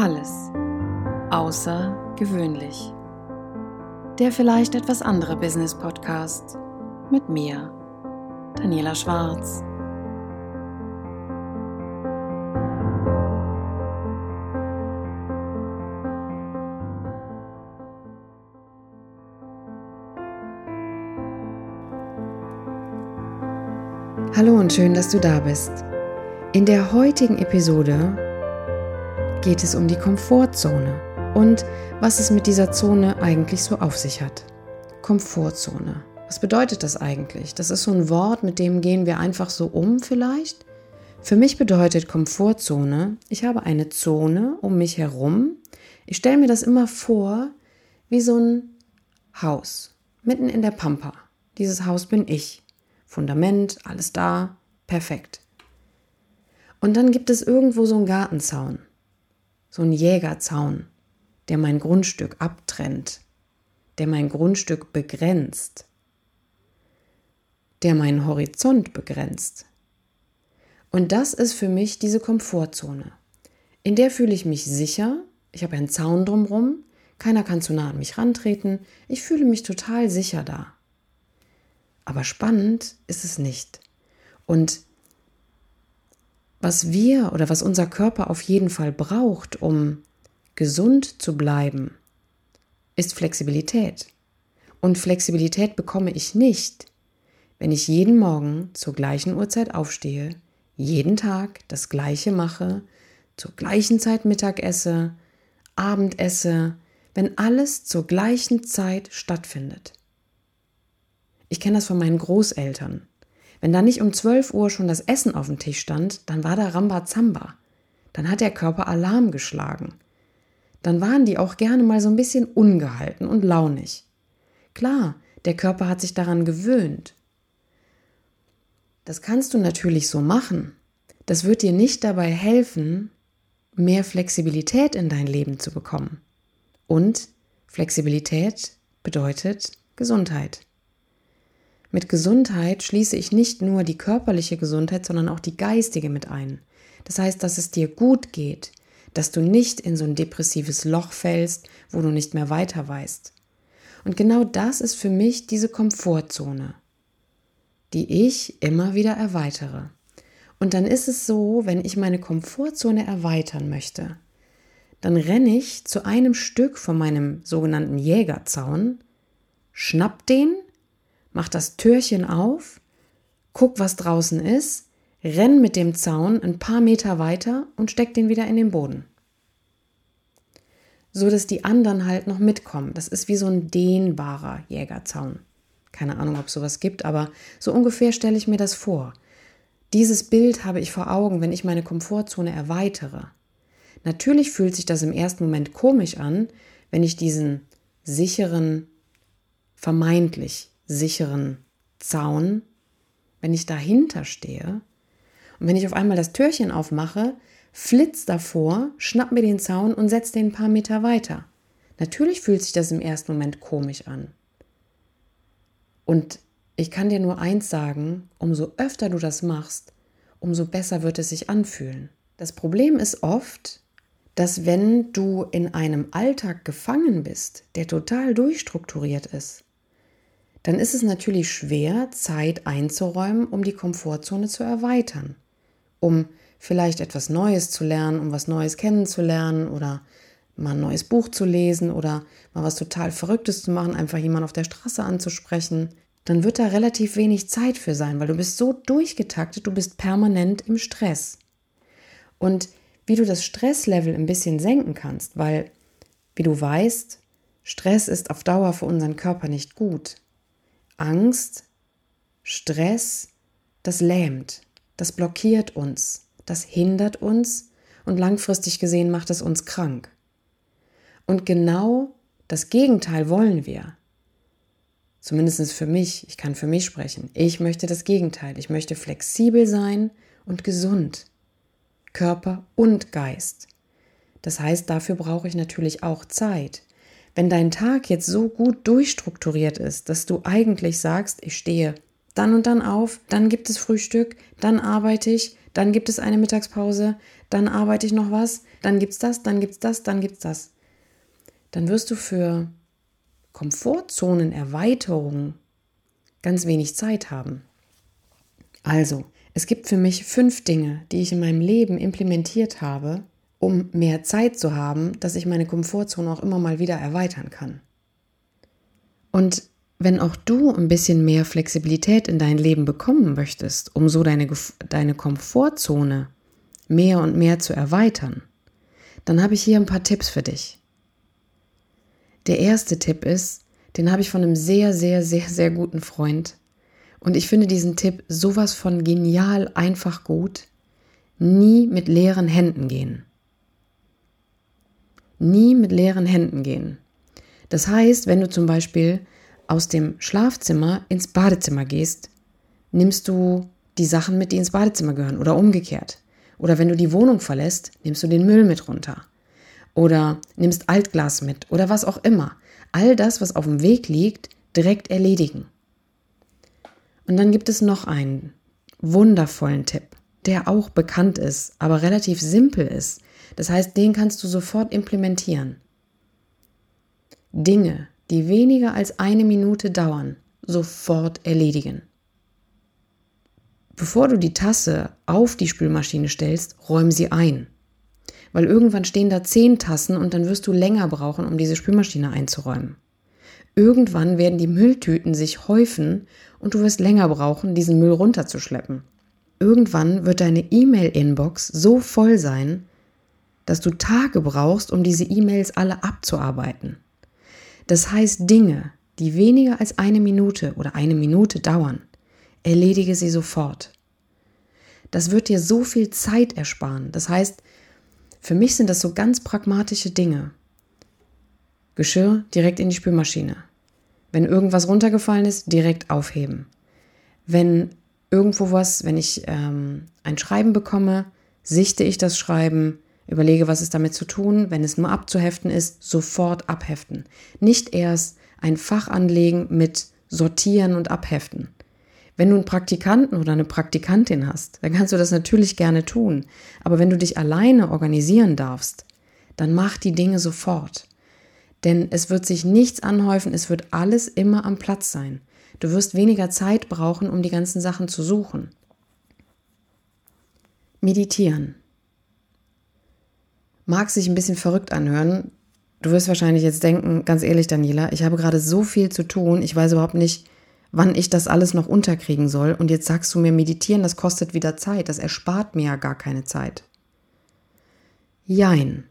Alles außergewöhnlich. Der vielleicht etwas andere Business Podcast mit mir, Daniela Schwarz. Hallo und schön, dass du da bist. In der heutigen Episode geht es um die Komfortzone und was es mit dieser Zone eigentlich so auf sich hat. Komfortzone. Was bedeutet das eigentlich? Das ist so ein Wort, mit dem gehen wir einfach so um vielleicht. Für mich bedeutet Komfortzone, ich habe eine Zone um mich herum. Ich stelle mir das immer vor wie so ein Haus mitten in der Pampa. Dieses Haus bin ich. Fundament, alles da, perfekt. Und dann gibt es irgendwo so einen Gartenzaun, so einen Jägerzaun, der mein Grundstück abtrennt, der mein Grundstück begrenzt, der meinen Horizont begrenzt. Und das ist für mich diese Komfortzone. In der fühle ich mich sicher, ich habe einen Zaun drumherum, keiner kann zu nah an mich rantreten, ich fühle mich total sicher da. Aber spannend ist es nicht. Und was wir oder was unser Körper auf jeden Fall braucht, um gesund zu bleiben, ist Flexibilität. Und Flexibilität bekomme ich nicht, wenn ich jeden Morgen zur gleichen Uhrzeit aufstehe, jeden Tag das gleiche mache, zur gleichen Zeit Mittag esse, Abend esse, wenn alles zur gleichen Zeit stattfindet. Ich kenne das von meinen Großeltern. Wenn da nicht um 12 Uhr schon das Essen auf dem Tisch stand, dann war da Rambazamba. Dann hat der Körper Alarm geschlagen. Dann waren die auch gerne mal so ein bisschen ungehalten und launig. Klar, der Körper hat sich daran gewöhnt. Das kannst du natürlich so machen. Das wird dir nicht dabei helfen, mehr Flexibilität in dein Leben zu bekommen. Und Flexibilität bedeutet Gesundheit. Mit Gesundheit schließe ich nicht nur die körperliche Gesundheit, sondern auch die geistige mit ein. Das heißt, dass es dir gut geht, dass du nicht in so ein depressives Loch fällst, wo du nicht mehr weiter weißt. Und genau das ist für mich diese Komfortzone, die ich immer wieder erweitere. Und dann ist es so, wenn ich meine Komfortzone erweitern möchte, dann renne ich zu einem Stück von meinem sogenannten Jägerzaun, schnapp den mach das Türchen auf, guck, was draußen ist, renn mit dem Zaun ein paar Meter weiter und steck den wieder in den Boden. So dass die anderen halt noch mitkommen. Das ist wie so ein dehnbarer Jägerzaun. Keine Ahnung, ob es sowas gibt, aber so ungefähr stelle ich mir das vor. Dieses Bild habe ich vor Augen, wenn ich meine Komfortzone erweitere. Natürlich fühlt sich das im ersten Moment komisch an, wenn ich diesen sicheren, vermeintlich sicheren Zaun, wenn ich dahinter stehe und wenn ich auf einmal das Türchen aufmache, flitz davor, schnapp mir den Zaun und setz den ein paar Meter weiter. Natürlich fühlt sich das im ersten Moment komisch an. Und ich kann dir nur eins sagen, umso öfter du das machst, umso besser wird es sich anfühlen. Das Problem ist oft, dass wenn du in einem Alltag gefangen bist, der total durchstrukturiert ist, dann ist es natürlich schwer, Zeit einzuräumen, um die Komfortzone zu erweitern, um vielleicht etwas Neues zu lernen, um was Neues kennenzulernen oder mal ein neues Buch zu lesen oder mal was total Verrücktes zu machen, einfach jemanden auf der Straße anzusprechen, dann wird da relativ wenig Zeit für sein, weil du bist so durchgetaktet, du bist permanent im Stress. Und wie du das Stresslevel ein bisschen senken kannst, weil, wie du weißt, Stress ist auf Dauer für unseren Körper nicht gut. Angst, Stress, das lähmt, das blockiert uns, das hindert uns und langfristig gesehen macht es uns krank. Und genau das Gegenteil wollen wir. Zumindest für mich, ich kann für mich sprechen. Ich möchte das Gegenteil. Ich möchte flexibel sein und gesund. Körper und Geist. Das heißt, dafür brauche ich natürlich auch Zeit. Wenn dein Tag jetzt so gut durchstrukturiert ist, dass du eigentlich sagst, ich stehe dann und dann auf, dann gibt es Frühstück, dann arbeite ich, dann gibt es eine Mittagspause, dann arbeite ich noch was, dann gibt's das, dann gibt's das, dann gibt's das. Dann wirst du für Komfortzonenerweiterung ganz wenig Zeit haben. Also, es gibt für mich fünf Dinge, die ich in meinem Leben implementiert habe, um mehr Zeit zu haben, dass ich meine Komfortzone auch immer mal wieder erweitern kann. Und wenn auch du ein bisschen mehr Flexibilität in dein Leben bekommen möchtest, um so deine, deine Komfortzone mehr und mehr zu erweitern, dann habe ich hier ein paar Tipps für dich. Der erste Tipp ist, den habe ich von einem sehr, sehr, sehr, sehr guten Freund. Und ich finde diesen Tipp sowas von genial, einfach gut. Nie mit leeren Händen gehen. Nie mit leeren Händen gehen. Das heißt, wenn du zum Beispiel aus dem Schlafzimmer ins Badezimmer gehst, nimmst du die Sachen mit, die ins Badezimmer gehören oder umgekehrt. Oder wenn du die Wohnung verlässt, nimmst du den Müll mit runter. Oder nimmst Altglas mit oder was auch immer. All das, was auf dem Weg liegt, direkt erledigen. Und dann gibt es noch einen wundervollen Tipp, der auch bekannt ist, aber relativ simpel ist. Das heißt, den kannst du sofort implementieren. Dinge, die weniger als eine Minute dauern, sofort erledigen. Bevor du die Tasse auf die Spülmaschine stellst, räum sie ein. Weil irgendwann stehen da zehn Tassen und dann wirst du länger brauchen, um diese Spülmaschine einzuräumen. Irgendwann werden die Mülltüten sich häufen und du wirst länger brauchen, diesen Müll runterzuschleppen. Irgendwann wird deine E-Mail-Inbox so voll sein, dass du Tage brauchst, um diese E-Mails alle abzuarbeiten. Das heißt, Dinge, die weniger als eine Minute oder eine Minute dauern, erledige sie sofort. Das wird dir so viel Zeit ersparen. Das heißt, für mich sind das so ganz pragmatische Dinge. Geschirr direkt in die Spülmaschine. Wenn irgendwas runtergefallen ist, direkt aufheben. Wenn irgendwo was, wenn ich ähm, ein Schreiben bekomme, sichte ich das Schreiben, Überlege, was ist damit zu tun. Wenn es nur abzuheften ist, sofort abheften. Nicht erst ein Fach anlegen mit Sortieren und Abheften. Wenn du einen Praktikanten oder eine Praktikantin hast, dann kannst du das natürlich gerne tun. Aber wenn du dich alleine organisieren darfst, dann mach die Dinge sofort. Denn es wird sich nichts anhäufen, es wird alles immer am Platz sein. Du wirst weniger Zeit brauchen, um die ganzen Sachen zu suchen. Meditieren mag sich ein bisschen verrückt anhören. Du wirst wahrscheinlich jetzt denken, ganz ehrlich, Daniela, ich habe gerade so viel zu tun, ich weiß überhaupt nicht, wann ich das alles noch unterkriegen soll. Und jetzt sagst du mir, meditieren, das kostet wieder Zeit, das erspart mir ja gar keine Zeit. Jein.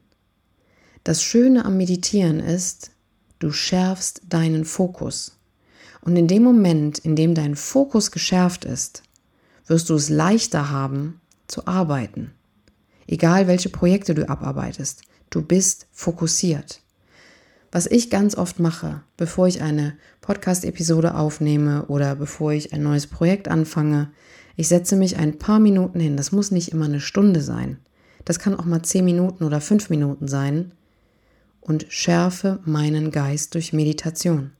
Das Schöne am Meditieren ist, du schärfst deinen Fokus. Und in dem Moment, in dem dein Fokus geschärft ist, wirst du es leichter haben zu arbeiten. Egal welche Projekte du abarbeitest, du bist fokussiert. Was ich ganz oft mache, bevor ich eine Podcast-Episode aufnehme oder bevor ich ein neues Projekt anfange, ich setze mich ein paar Minuten hin. Das muss nicht immer eine Stunde sein. Das kann auch mal zehn Minuten oder fünf Minuten sein und schärfe meinen Geist durch Meditation.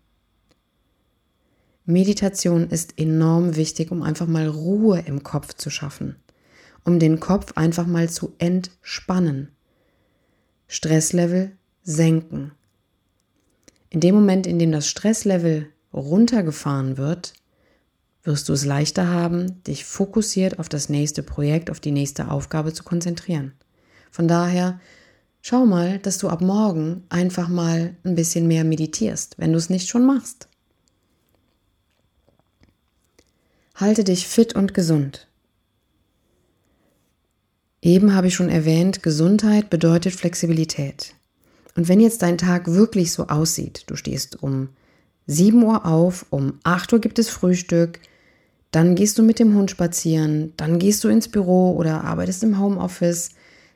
Meditation ist enorm wichtig, um einfach mal Ruhe im Kopf zu schaffen um den Kopf einfach mal zu entspannen. Stresslevel senken. In dem Moment, in dem das Stresslevel runtergefahren wird, wirst du es leichter haben, dich fokussiert auf das nächste Projekt, auf die nächste Aufgabe zu konzentrieren. Von daher, schau mal, dass du ab morgen einfach mal ein bisschen mehr meditierst, wenn du es nicht schon machst. Halte dich fit und gesund. Eben habe ich schon erwähnt, Gesundheit bedeutet Flexibilität. Und wenn jetzt dein Tag wirklich so aussieht, du stehst um 7 Uhr auf, um 8 Uhr gibt es Frühstück, dann gehst du mit dem Hund spazieren, dann gehst du ins Büro oder arbeitest im Homeoffice,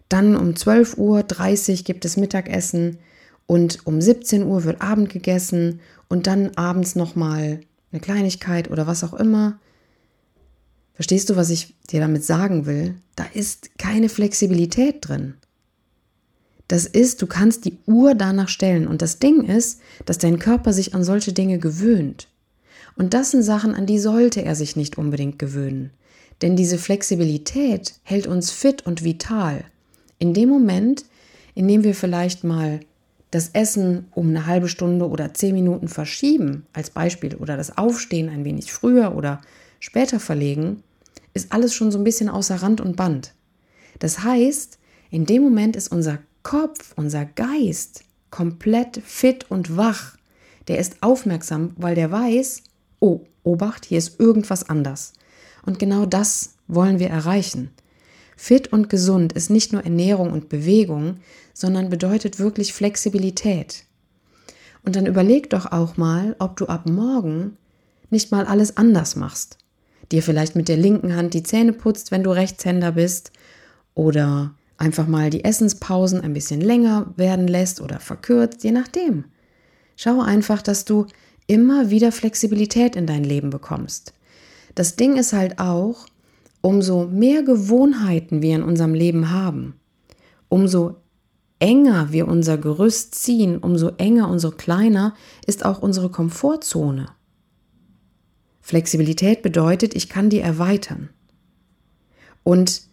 dann um 12.30 Uhr gibt es Mittagessen und um 17 Uhr wird Abend gegessen und dann abends nochmal eine Kleinigkeit oder was auch immer. Verstehst du, was ich dir damit sagen will? Da ist keine Flexibilität drin. Das ist, du kannst die Uhr danach stellen. Und das Ding ist, dass dein Körper sich an solche Dinge gewöhnt. Und das sind Sachen, an die sollte er sich nicht unbedingt gewöhnen. Denn diese Flexibilität hält uns fit und vital. In dem Moment, in dem wir vielleicht mal das Essen um eine halbe Stunde oder zehn Minuten verschieben, als Beispiel, oder das Aufstehen ein wenig früher oder später verlegen, ist alles schon so ein bisschen außer Rand und Band. Das heißt, in dem Moment ist unser Kopf, unser Geist komplett fit und wach. Der ist aufmerksam, weil der weiß, oh, Obacht, hier ist irgendwas anders. Und genau das wollen wir erreichen. Fit und gesund ist nicht nur Ernährung und Bewegung, sondern bedeutet wirklich Flexibilität. Und dann überleg doch auch mal, ob du ab morgen nicht mal alles anders machst. Dir vielleicht mit der linken Hand die Zähne putzt, wenn du Rechtshänder bist, oder einfach mal die Essenspausen ein bisschen länger werden lässt oder verkürzt, je nachdem. Schau einfach, dass du immer wieder Flexibilität in dein Leben bekommst. Das Ding ist halt auch, umso mehr Gewohnheiten wir in unserem Leben haben, umso enger wir unser Gerüst ziehen, umso enger, umso kleiner ist auch unsere Komfortzone. Flexibilität bedeutet, ich kann die erweitern. Und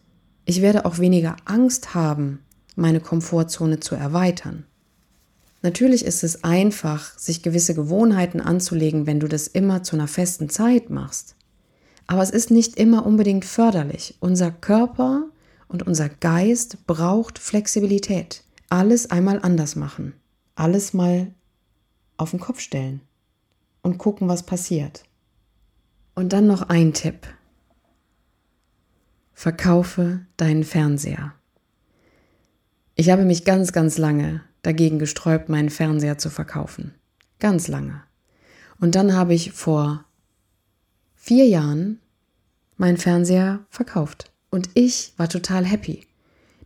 ich werde auch weniger Angst haben, meine Komfortzone zu erweitern. Natürlich ist es einfach, sich gewisse Gewohnheiten anzulegen, wenn du das immer zu einer festen Zeit machst. Aber es ist nicht immer unbedingt förderlich. Unser Körper und unser Geist braucht Flexibilität. Alles einmal anders machen. Alles mal auf den Kopf stellen und gucken, was passiert. Und dann noch ein Tipp. Verkaufe deinen Fernseher. Ich habe mich ganz, ganz lange dagegen gesträubt, meinen Fernseher zu verkaufen. Ganz lange. Und dann habe ich vor vier Jahren meinen Fernseher verkauft. Und ich war total happy.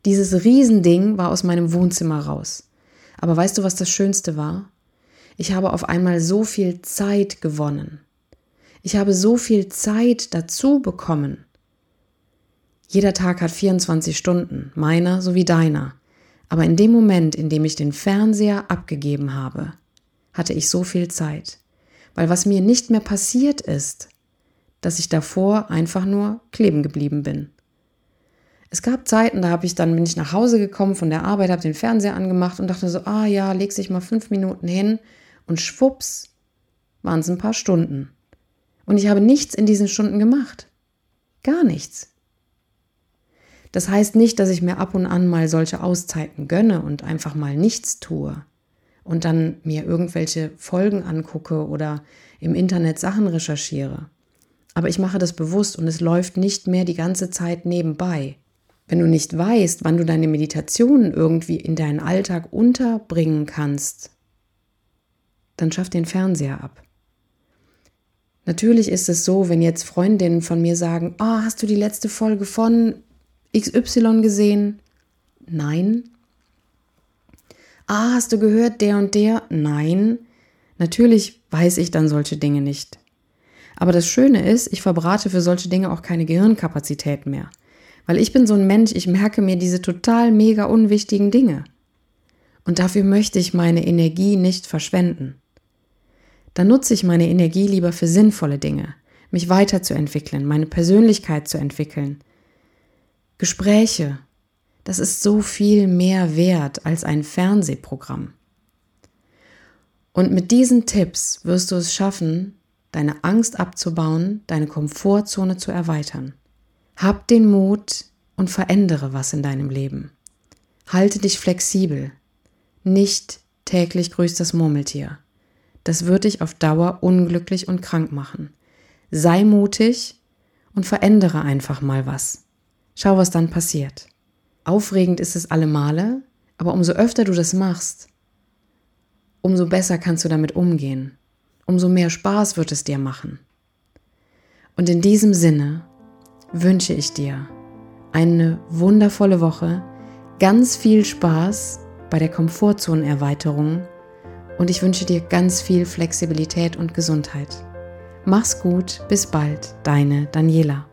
Dieses Riesending war aus meinem Wohnzimmer raus. Aber weißt du, was das Schönste war? Ich habe auf einmal so viel Zeit gewonnen. Ich habe so viel Zeit dazu bekommen. Jeder Tag hat 24 Stunden, meiner sowie deiner. Aber in dem Moment, in dem ich den Fernseher abgegeben habe, hatte ich so viel Zeit. Weil was mir nicht mehr passiert ist, dass ich davor einfach nur kleben geblieben bin. Es gab Zeiten, da habe ich dann bin ich nach Hause gekommen von der Arbeit, habe den Fernseher angemacht und dachte so, ah ja, leg sich mal fünf Minuten hin und schwupps waren es ein paar Stunden. Und ich habe nichts in diesen Stunden gemacht. Gar nichts. Das heißt nicht, dass ich mir ab und an mal solche Auszeiten gönne und einfach mal nichts tue und dann mir irgendwelche Folgen angucke oder im Internet Sachen recherchiere. Aber ich mache das bewusst und es läuft nicht mehr die ganze Zeit nebenbei. Wenn du nicht weißt, wann du deine Meditationen irgendwie in deinen Alltag unterbringen kannst, dann schaff den Fernseher ab. Natürlich ist es so, wenn jetzt Freundinnen von mir sagen, oh, hast du die letzte Folge von XY gesehen? Nein. Ah, hast du gehört, der und der? Nein. Natürlich weiß ich dann solche Dinge nicht. Aber das Schöne ist, ich verbrate für solche Dinge auch keine Gehirnkapazität mehr. Weil ich bin so ein Mensch, ich merke mir diese total mega unwichtigen Dinge. Und dafür möchte ich meine Energie nicht verschwenden. Dann nutze ich meine Energie lieber für sinnvolle Dinge, mich weiterzuentwickeln, meine Persönlichkeit zu entwickeln, Gespräche, das ist so viel mehr wert als ein Fernsehprogramm. Und mit diesen Tipps wirst du es schaffen, deine Angst abzubauen, deine Komfortzone zu erweitern. Hab den Mut und verändere was in deinem Leben. Halte dich flexibel. Nicht täglich grüßt das Murmeltier. Das wird dich auf Dauer unglücklich und krank machen. Sei mutig und verändere einfach mal was. Schau, was dann passiert. Aufregend ist es alle Male, aber umso öfter du das machst, umso besser kannst du damit umgehen. Umso mehr Spaß wird es dir machen. Und in diesem Sinne wünsche ich dir eine wundervolle Woche, ganz viel Spaß bei der Komfortzonenerweiterung und ich wünsche dir ganz viel Flexibilität und Gesundheit. Mach's gut, bis bald, deine Daniela.